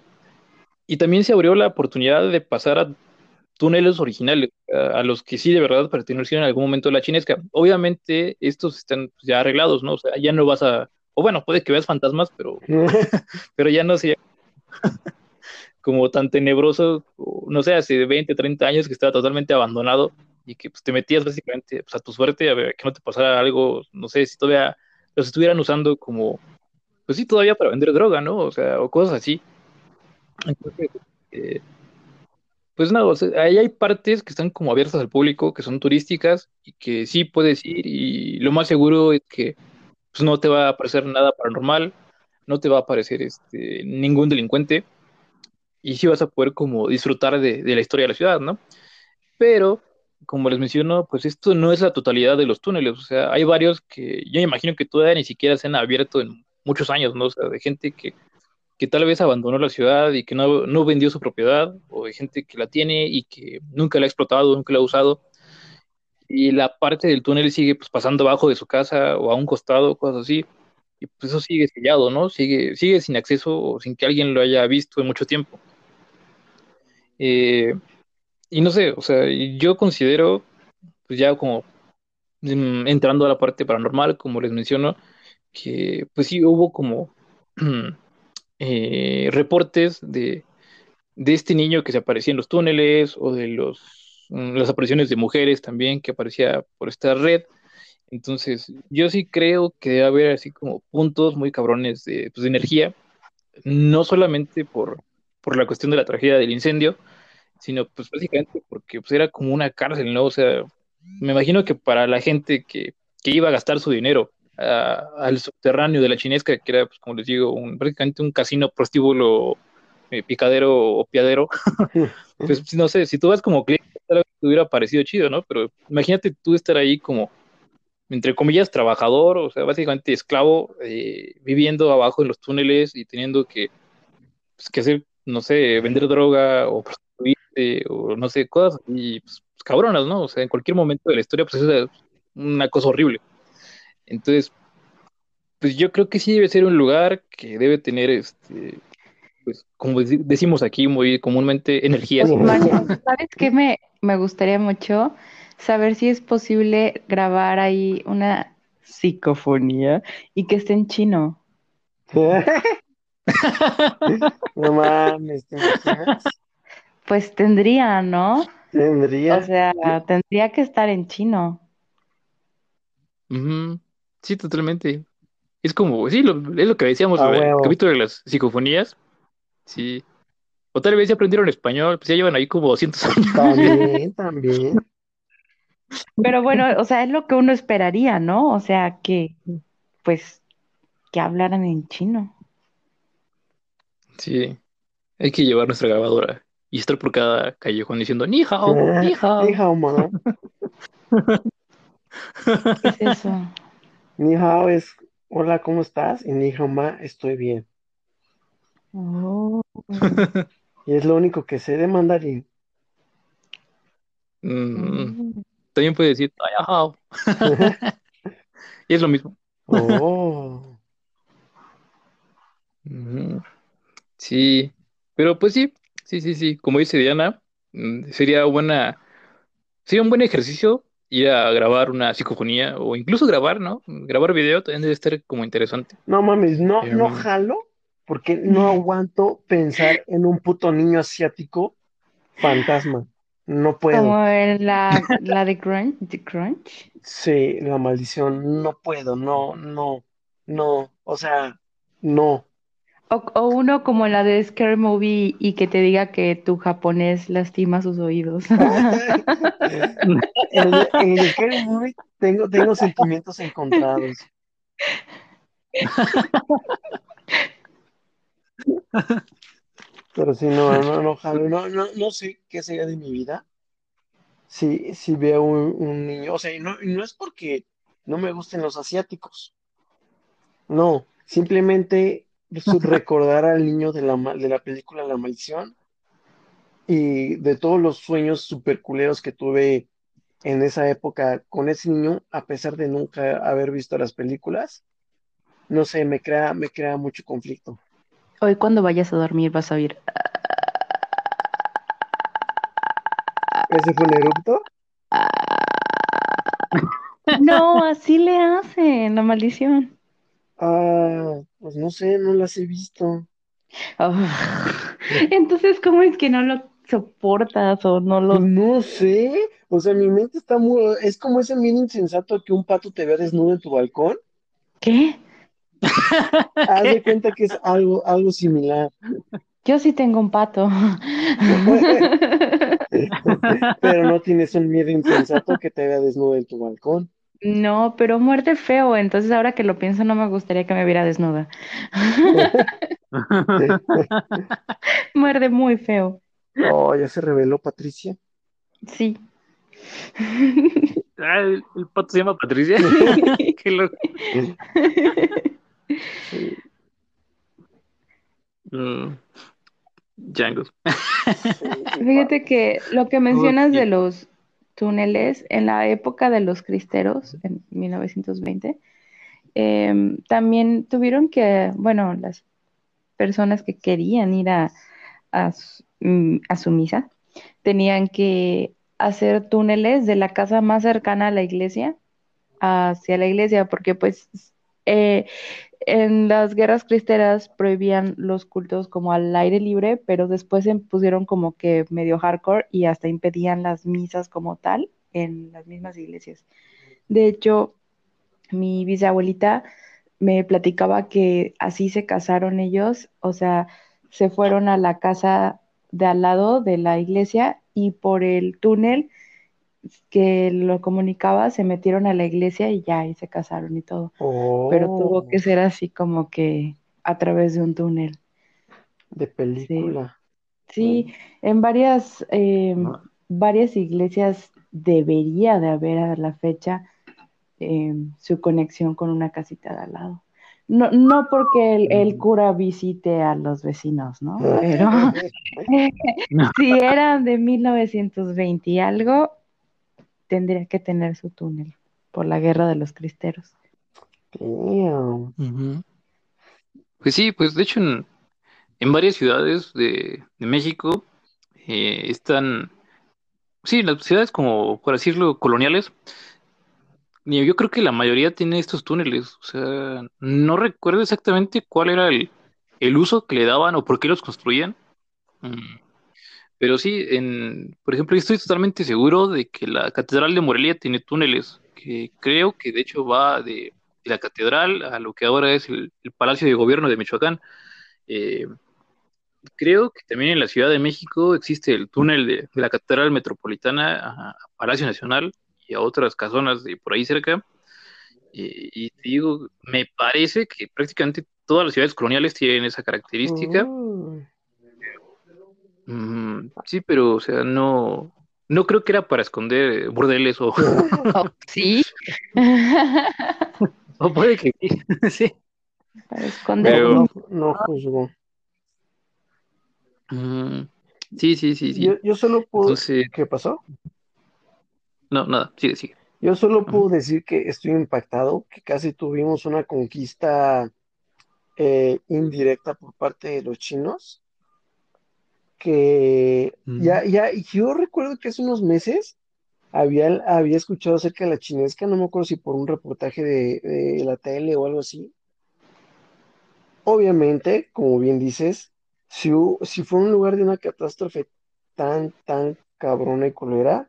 Speaker 3: y también se abrió la oportunidad de pasar a túneles originales, a, los que sí de verdad pertenecieron en algún momento a la chinesca. Obviamente estos están pues, ya arreglados, ¿no? O sea, ya no vas a, o bueno, puede que veas fantasmas, pero, pero ya no sé, como tan tenebroso, no sé, hace 20, 30 años que estaba totalmente abandonado y que pues, te metías básicamente pues, a tu suerte a ver que no te pasara algo, no sé, si todavía los estuvieran usando como, pues sí, todavía para vender droga, ¿no? O sea, o cosas así. Entonces, eh, pues nada, ahí hay partes que están como abiertas al público, que son turísticas y que sí puedes ir y lo más seguro es que pues, no te va a aparecer nada paranormal, no te va a aparecer este, ningún delincuente y sí vas a poder como disfrutar de, de la historia de la ciudad, ¿no? Pero como les menciono, pues esto no es la totalidad de los túneles, o sea, hay varios que yo me imagino que todavía ni siquiera se han abierto en muchos años, ¿no? O sea, de gente que, que tal vez abandonó la ciudad y que no, no, vendió su propiedad, o de gente que la tiene y que nunca la ha explotado, nunca la ha usado, y la parte del túnel sigue pues, pasando abajo de su casa o a un costado, cosas así, y pues eso sigue sellado, ¿no? Sigue, sigue sin acceso o sin que alguien lo haya visto en mucho tiempo. Eh, y no sé, o sea, yo considero, pues ya como mm, entrando a la parte paranormal, como les menciono, que pues sí hubo como eh, reportes de, de este niño que se aparecía en los túneles o de los, mm, las apariciones de mujeres también que aparecía por esta red. Entonces, yo sí creo que debe haber así como puntos muy cabrones de, pues, de energía, no solamente por, por la cuestión de la tragedia del incendio, sino pues básicamente porque pues, era como una cárcel, ¿no? O sea, me imagino que para la gente que, que iba a gastar su dinero al subterráneo de la chinesca, que era, pues, como les digo, un, prácticamente un casino prostíbulo, eh, picadero o piadero, pues no sé, si tú vas como cliente, te hubiera parecido chido, ¿no? Pero imagínate tú estar ahí como, entre comillas, trabajador, o sea, básicamente esclavo, eh, viviendo abajo en los túneles y teniendo que, pues, que hacer, no sé, vender droga o o no sé, cosas y pues, cabronas, ¿no? O sea, en cualquier momento de la historia, pues es una cosa horrible. Entonces, pues yo creo que sí debe ser un lugar que debe tener, este, pues como decimos aquí muy comúnmente, energías.
Speaker 2: ¿sabes qué me, me gustaría mucho? Saber si es posible grabar ahí una psicofonía y que esté en chino.
Speaker 1: no mames,
Speaker 2: pues tendría, ¿no?
Speaker 1: Tendría.
Speaker 2: O sea, tendría que estar en chino.
Speaker 3: Sí, totalmente. Es como, sí, lo- es lo que decíamos,
Speaker 1: A
Speaker 3: el capítulo de las psicofonías. Sí. O tal vez ya aprendieron español, pues ya llevan ahí como 200 años.
Speaker 1: También, también.
Speaker 2: Pero bueno, o sea, es lo que uno esperaría, ¿no? O sea, que, pues, que hablaran en chino.
Speaker 3: Sí, hay que llevar nuestra grabadora y estar por cada callejón diciendo ni hao, ni hao.
Speaker 1: Ni hao, ma.
Speaker 2: ¿Qué es eso?
Speaker 1: Ni hao es hola, ¿cómo estás? Y ni hao, ma, estoy bien.
Speaker 2: Oh.
Speaker 1: Y es lo único que sé de mandarín.
Speaker 3: Mm, también puede decir "Ay, hao". Y es lo mismo.
Speaker 1: Oh.
Speaker 3: Sí, pero pues sí, sí, sí, sí. Como dice Diana, mm, sería buena, sería un buen ejercicio ir a grabar una psicofonía o incluso grabar, ¿no? Grabar video también debe estar como interesante.
Speaker 1: No mames, no, no
Speaker 3: Em.
Speaker 1: jalo porque no aguanto pensar en un puto niño asiático fantasma. No puedo.
Speaker 2: Como en la, la de Crunch, de Crunch.
Speaker 1: Sí, la maldición, no puedo, no, no, no, o sea, no.
Speaker 2: O, o uno como la de Scary Movie y que te diga que tu japonés lastima sus oídos.
Speaker 1: En el, Scary Movie tengo, tengo sentimientos encontrados. Pero sí, no, no, no, no, no, no sé qué sería de mi vida si, si veo un, un niño, o sea, no, no es porque no me gusten los asiáticos, no, simplemente recordar al niño de la, de la película La Maldición y de todos los sueños super culeros que tuve en esa época con ese niño, a pesar de nunca haber visto las películas, no sé, me crea, me crea mucho conflicto.
Speaker 2: Hoy cuando vayas a dormir vas a oír.
Speaker 1: ¿Ese fue un erupto?
Speaker 2: No, así le hacen, la maldición.
Speaker 1: Ah, pues no sé, no las he visto.
Speaker 2: Ah. Entonces, ¿cómo es que no lo soportas o no lo...
Speaker 1: No sé, o sea, mi mente está muy, es como ese miedo insensato que un pato te vea desnudo en tu balcón.
Speaker 2: ¿Qué?
Speaker 1: Haz de cuenta que es algo, algo similar.
Speaker 2: Yo sí tengo un pato.
Speaker 1: Pero no tienes un miedo insensato que te vea desnudo en tu balcón.
Speaker 2: No, pero muerde feo, entonces ahora que lo pienso no me gustaría que me viera desnuda. Muerde muy feo.
Speaker 1: Oh, ya se reveló Patricia.
Speaker 2: Sí.
Speaker 3: Ah, el, el pato se llama Patricia. Qué loco.
Speaker 1: Sí,
Speaker 3: Mm, Django.
Speaker 2: Fíjate que lo que mencionas de los túneles, en la época de los cristeros, en 1920, em, también tuvieron que, bueno, las personas que querían ir a, a mm, a su misa, tenían que hacer túneles de la casa más cercana a la iglesia hacia la iglesia, porque pues eh, en las guerras cristeras prohibían los cultos como al aire libre, pero después se pusieron como que medio hardcore y hasta impedían las misas como tal en las mismas iglesias. De hecho, mi bisabuelita me platicaba que así se casaron ellos, o sea, se fueron a la casa de al lado de la iglesia y por el túnel que lo comunicaba se metieron a la iglesia y ya, y se casaron y todo. Pero tuvo
Speaker 1: Oh,
Speaker 2: que ser así como que a través de un túnel.
Speaker 1: de película.
Speaker 2: Sí, en varias, eh,
Speaker 3: Ah.
Speaker 2: varias iglesias debería de haber a la fecha eh, su conexión con una casita de al lado. No, no porque el, el cura visite a los vecinos, ¿no? Pero si eran de 1920 y algo, tendría que tener su túnel por la guerra de los cristeros.
Speaker 3: Pues sí, pues de hecho en, en varias ciudades de, de México eh, están, sí, las ciudades como, por decirlo, coloniales, y yo creo que la mayoría tiene estos túneles, o sea, no recuerdo exactamente cuál era el, el uso que le daban o por qué los construían, Mm, Pero sí, en, por ejemplo, estoy totalmente seguro de que la Catedral de Morelia tiene túneles, que creo que de hecho va de, la catedral a lo que ahora es el, Palacio de Gobierno de Michoacán. Eh, creo que también en la Ciudad de México existe el túnel de, la Catedral Metropolitana a, Palacio Nacional y a otras casonas de por ahí cerca. Y digo, me parece que prácticamente todas las ciudades coloniales tienen esa característica. Mm, sí, pero, o sea, no, no creo que era para esconder burdeles o...
Speaker 2: sí.
Speaker 3: o puede que sí.
Speaker 2: Para esconder. No,
Speaker 1: no juzgo.
Speaker 3: Mm, sí, sí, sí, sí.
Speaker 1: Yo, solo puedo... ¿Qué pasó?
Speaker 3: No, nada, sigue, sigue.
Speaker 1: Yo solo puedo decir que estoy impactado, que casi tuvimos una conquista eh, indirecta por parte de los chinos que ya, ya, yo recuerdo que hace unos meses había, había escuchado acerca de la chinesca, no me acuerdo si por un reportaje de, la tele o algo así. Obviamente, como bien dices, si, si fue un lugar de una catástrofe tan, tan cabrona y colera,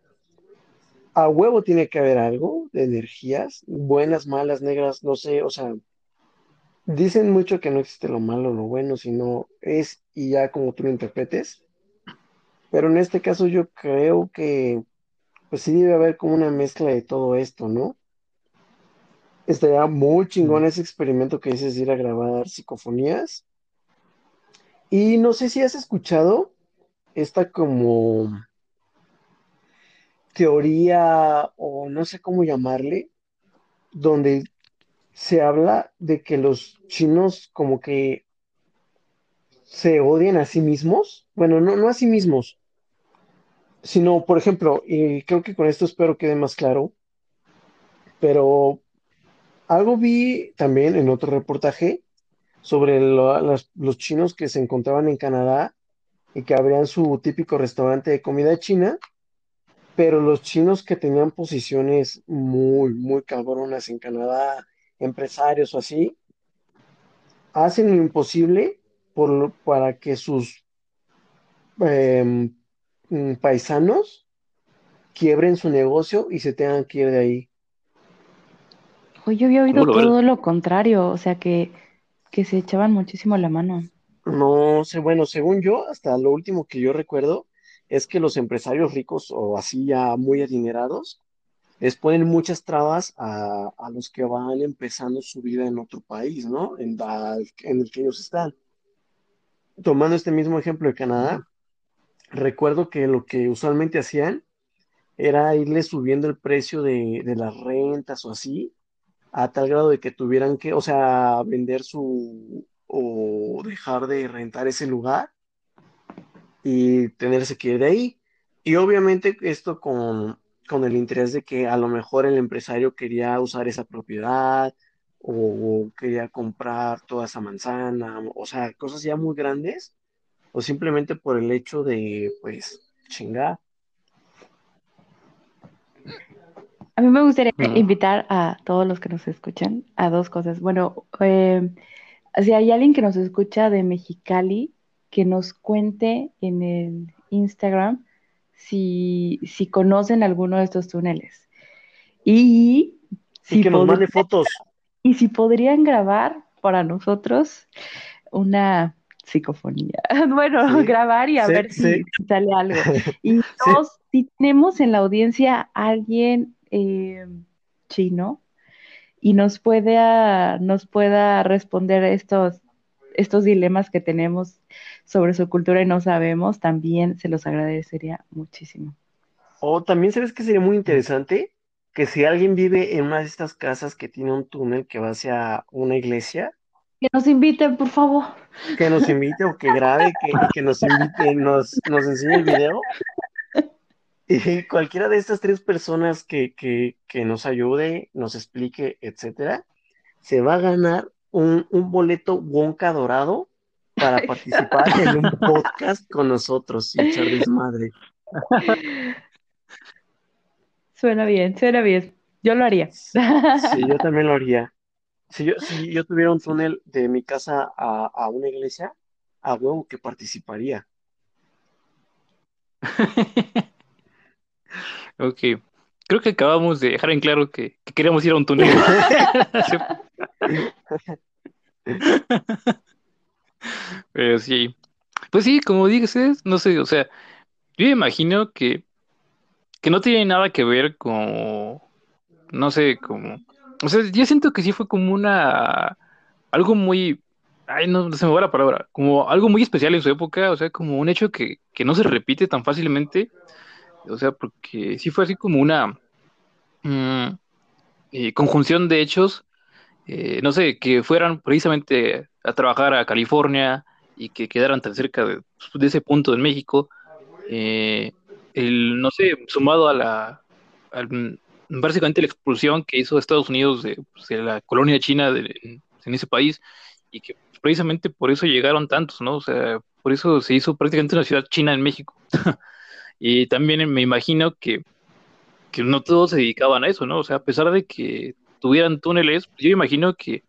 Speaker 1: a huevo tiene que haber algo de energías, buenas, malas, negras, no sé, o sea, dicen mucho que no existe lo malo o lo bueno, sino es y ya como tú lo interpretes. Pero en este caso yo creo que pues sí debe haber como una mezcla de todo esto, ¿no? Estaría muy chingón ese experimento que dices ir a grabar psicofonías. Y no sé si has escuchado esta como teoría o no sé cómo llamarle, donde se habla de que los chinos como que se odian a sí mismos. Bueno, no, no a sí mismos, sino, por ejemplo, y creo que con esto espero quede más claro, pero algo vi también en otro reportaje sobre los chinos que se encontraban en Canadá y que abrían su típico restaurante de comida china, pero los chinos que tenían posiciones muy, muy cabronas en Canadá, empresarios o así, hacen lo imposible para que sus em, mm, paisanos quiebren su negocio y se tengan que ir de ahí.
Speaker 2: Oye, yo había oído todo lo contrario, o sea que, que se echaban muchísimo la mano.
Speaker 1: No sé, bueno, según yo, hasta lo último que yo recuerdo es que los empresarios ricos o así ya muy adinerados les ponen muchas trabas a, los que van empezando su vida en otro país, ¿no? En, en el que ellos están tomando este mismo ejemplo de Canadá, recuerdo que lo que usualmente hacían era irle subiendo el precio de, las rentas o así, a tal grado de que tuvieran que, o sea, vender su o dejar de rentar ese lugar y tenerse que ir de ahí. Y obviamente esto con, con el interés de que a lo mejor el empresario quería usar esa propiedad o quería comprar toda esa manzana, o sea, cosas ya muy grandes, o simplemente por el hecho de, pues, chingar.
Speaker 2: A mí me gustaría invitar a todos los que nos escuchan a dos cosas. Bueno, eh, si hay alguien que nos escucha de Mexicali, que nos cuente en el Instagram si, si conocen alguno de estos túneles. Y
Speaker 1: si que nos mande fotos.
Speaker 2: Y si podrían grabar para nosotros una psicofonía. Bueno, grabar y a ver si, sale algo. Y dos, si tenemos en la audiencia a alguien eh, chino y nos pueda, nos pueda responder estos, estos dilemas que tenemos sobre su cultura y no sabemos, también se los agradecería muchísimo.
Speaker 1: O también sabes que sería muy interesante que si alguien vive en una de estas casas que tiene un túnel que va hacia una iglesia,
Speaker 2: que nos inviten, por favor.
Speaker 1: Que nos invite o que grabe, que, que nos invite, nos, nos enseñe el video. Y cualquiera de estas tres personas que, que, que nos ayude, nos explique, etcétera, se va a ganar un, un boleto Wonka dorado para participar en un podcast con nosotros y echar desmadre.
Speaker 2: Suena bien, suena bien. Yo lo haría.
Speaker 1: Sí, yo también lo haría. Si yo, si yo tuviera un túnel de mi casa a, una iglesia, a huevo que participaría.
Speaker 3: Ok. Creo que acabamos de dejar en claro que, que queríamos ir a un túnel. Pero sí. Pues sí, como dices, no sé, o sea, yo imagino que, que no tiene nada que ver con, no sé, como, o sea, yo siento que sí fue como una, algo muy, ay, no, no se me va la palabra, como algo muy especial en su época, o sea, como un hecho que, que no se repite tan fácilmente, o sea, porque sí fue así como una mm, eh, conjunción de hechos, eh, no sé, que fueran precisamente a trabajar a California y que quedaran tan cerca de, de ese punto en México, eh, el, no sé, sumado a la, al- básicamente la expulsión que hizo Estados Unidos de, pues, la colonia china de- en, en ese país, y que precisamente por eso llegaron tantos, ¿no? O sea, por eso se hizo prácticamente una ciudad china en México. Y también me imagino que, que no todos se dedicaban a eso, ¿no? O sea, a pesar de que tuvieran túneles, yo imagino que,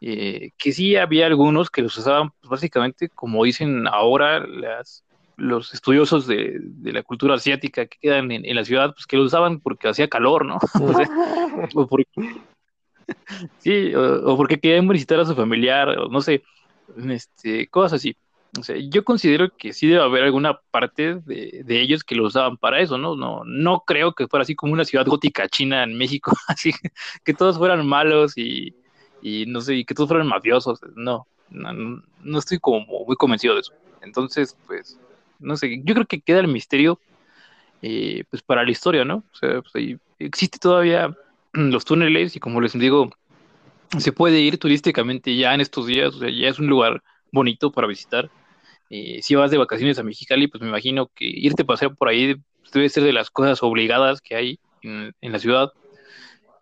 Speaker 3: eh, que sí había algunos que los usaban pues, básicamente, como dicen ahora las, los estudiosos de, de la cultura asiática que quedan en, la ciudad, pues que lo usaban porque hacía calor, ¿no? O porque, sí, o, o porque querían visitar a su familiar, o no sé, este, cosas así. O sea, yo considero que sí debe haber alguna parte de, de ellos que lo usaban para eso, ¿no? No, no creo que fuera así como una ciudad gótica china en México, así que todos fueran malos y, y no sé, y que todos fueran mafiosos. No, no, no estoy como muy convencido de eso. Entonces, pues, no sé, yo creo que queda el misterio, eh, pues, para la historia, ¿no? O sea, pues, existe todavía los túneles y como les digo, se puede ir turísticamente ya en estos días, o sea, ya es un lugar bonito para visitar. Eh, si vas de vacaciones a Mexicali, pues me imagino que irte a pasear por ahí debe ser de las cosas obligadas que hay en, la ciudad.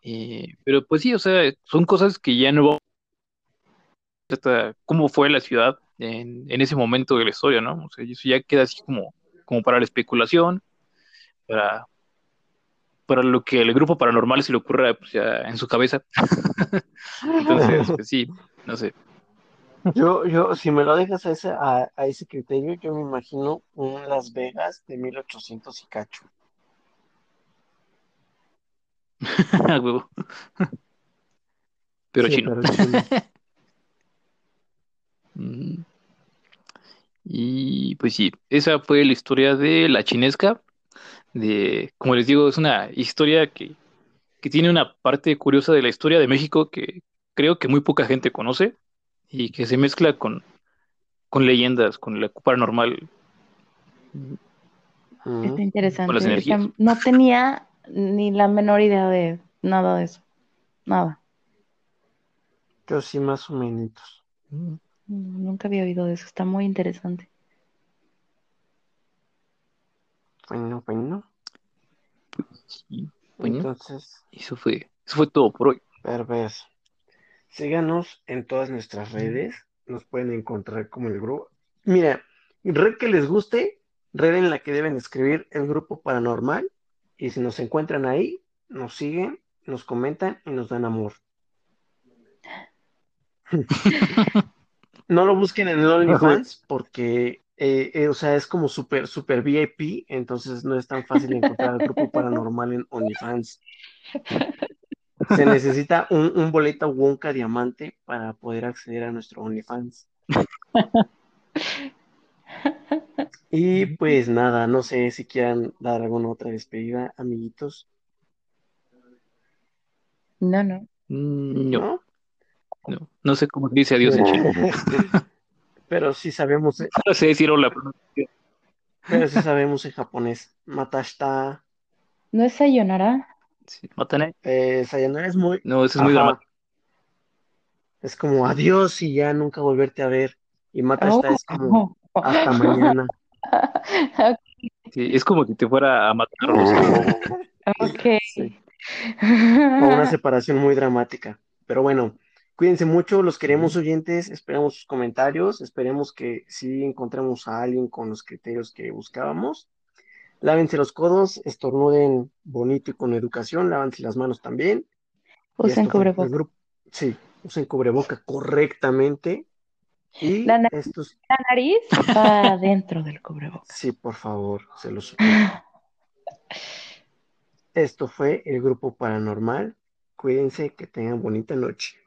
Speaker 3: Eh, pero pues sí, o sea, son cosas que ya no vamos a ver cómo fue la ciudad en, ese momento de la historia, ¿no? O sea, eso ya queda así como, como para la especulación, para, para lo que el grupo paranormal se le ocurra pues, en su cabeza. Entonces, pues sí, no sé.
Speaker 1: Yo, yo, si me lo dejas a ese, a, a ese criterio, yo me imagino un Las Vegas de 1800 y cacho.
Speaker 3: Huevo. Pero
Speaker 1: Sí,
Speaker 3: chino.
Speaker 1: pero chino.
Speaker 3: Mm. Y pues sí, esa fue la historia de la chinesca. De, como les digo, es una historia que, que tiene una parte curiosa de la historia de México que creo que muy poca gente conoce y que se mezcla con, con leyendas, con la paranormal,
Speaker 2: Está
Speaker 1: Ujú.
Speaker 3: con las
Speaker 2: interesante.
Speaker 3: energías.
Speaker 2: No tenía ni la menor idea de nada de eso. Nada.
Speaker 1: Yo sí, más o menos.
Speaker 3: Mm,
Speaker 2: Nunca había oído de eso. Está muy interesante.
Speaker 1: Bueno, bueno.
Speaker 3: sí, bueno,
Speaker 1: Entonces,
Speaker 3: eso fue, eso fue todo por hoy.
Speaker 1: perverso. Síganos en todas nuestras redes. Nos pueden encontrar como el grupo. Mira, red que les guste, red en la que deben escribir el grupo paranormal. Y si nos encuentran ahí, nos siguen, nos comentan y nos dan amor. No lo busquen en el OnlyFans porque, eh, eh, o sea, es como super, super VIP, entonces no es tan fácil encontrar el grupo paranormal en OnlyFans. Se necesita un, un boleto Wonka diamante para poder acceder a nuestro OnlyFans. Y pues nada, no sé si quieran dar alguna otra despedida, amiguitos,
Speaker 2: No, no.
Speaker 3: Mm, No,
Speaker 1: ¿no?
Speaker 3: no, no sé cómo se dice adiós en chino.
Speaker 1: Pero sí sabemos,
Speaker 3: No sé decir hola. pero-
Speaker 1: pero sí sabemos en japonés. Matashita,
Speaker 2: ¿No es Sayonara?
Speaker 3: Sí, Matane.
Speaker 1: eh, sayonara es muy,
Speaker 3: No, eso es muy dramático.
Speaker 1: Es como adiós y ya nunca volverte a ver. Y Matashita es como
Speaker 2: Oh.
Speaker 1: hasta mañana.
Speaker 3: Sí, es como si te fuera a matar.
Speaker 2: Ok.
Speaker 1: Sí. O una separación muy dramática. Pero bueno, cuídense mucho, los queremos oyentes, esperamos sus comentarios, esperemos que sí encontremos a alguien con los criterios que buscábamos. Lávense los codos, estornuden bonito y con educación, lávense las manos también.
Speaker 2: Usen cubrebocas.
Speaker 1: grupo. Sí, usen cubreboca correctamente. Y
Speaker 2: La na-
Speaker 1: estos,
Speaker 2: La nariz va dentro del cubrebocas.
Speaker 1: sí, por favor, se los suplico. Esto fue el grupo paranormal. Cuídense, que tengan bonita noche.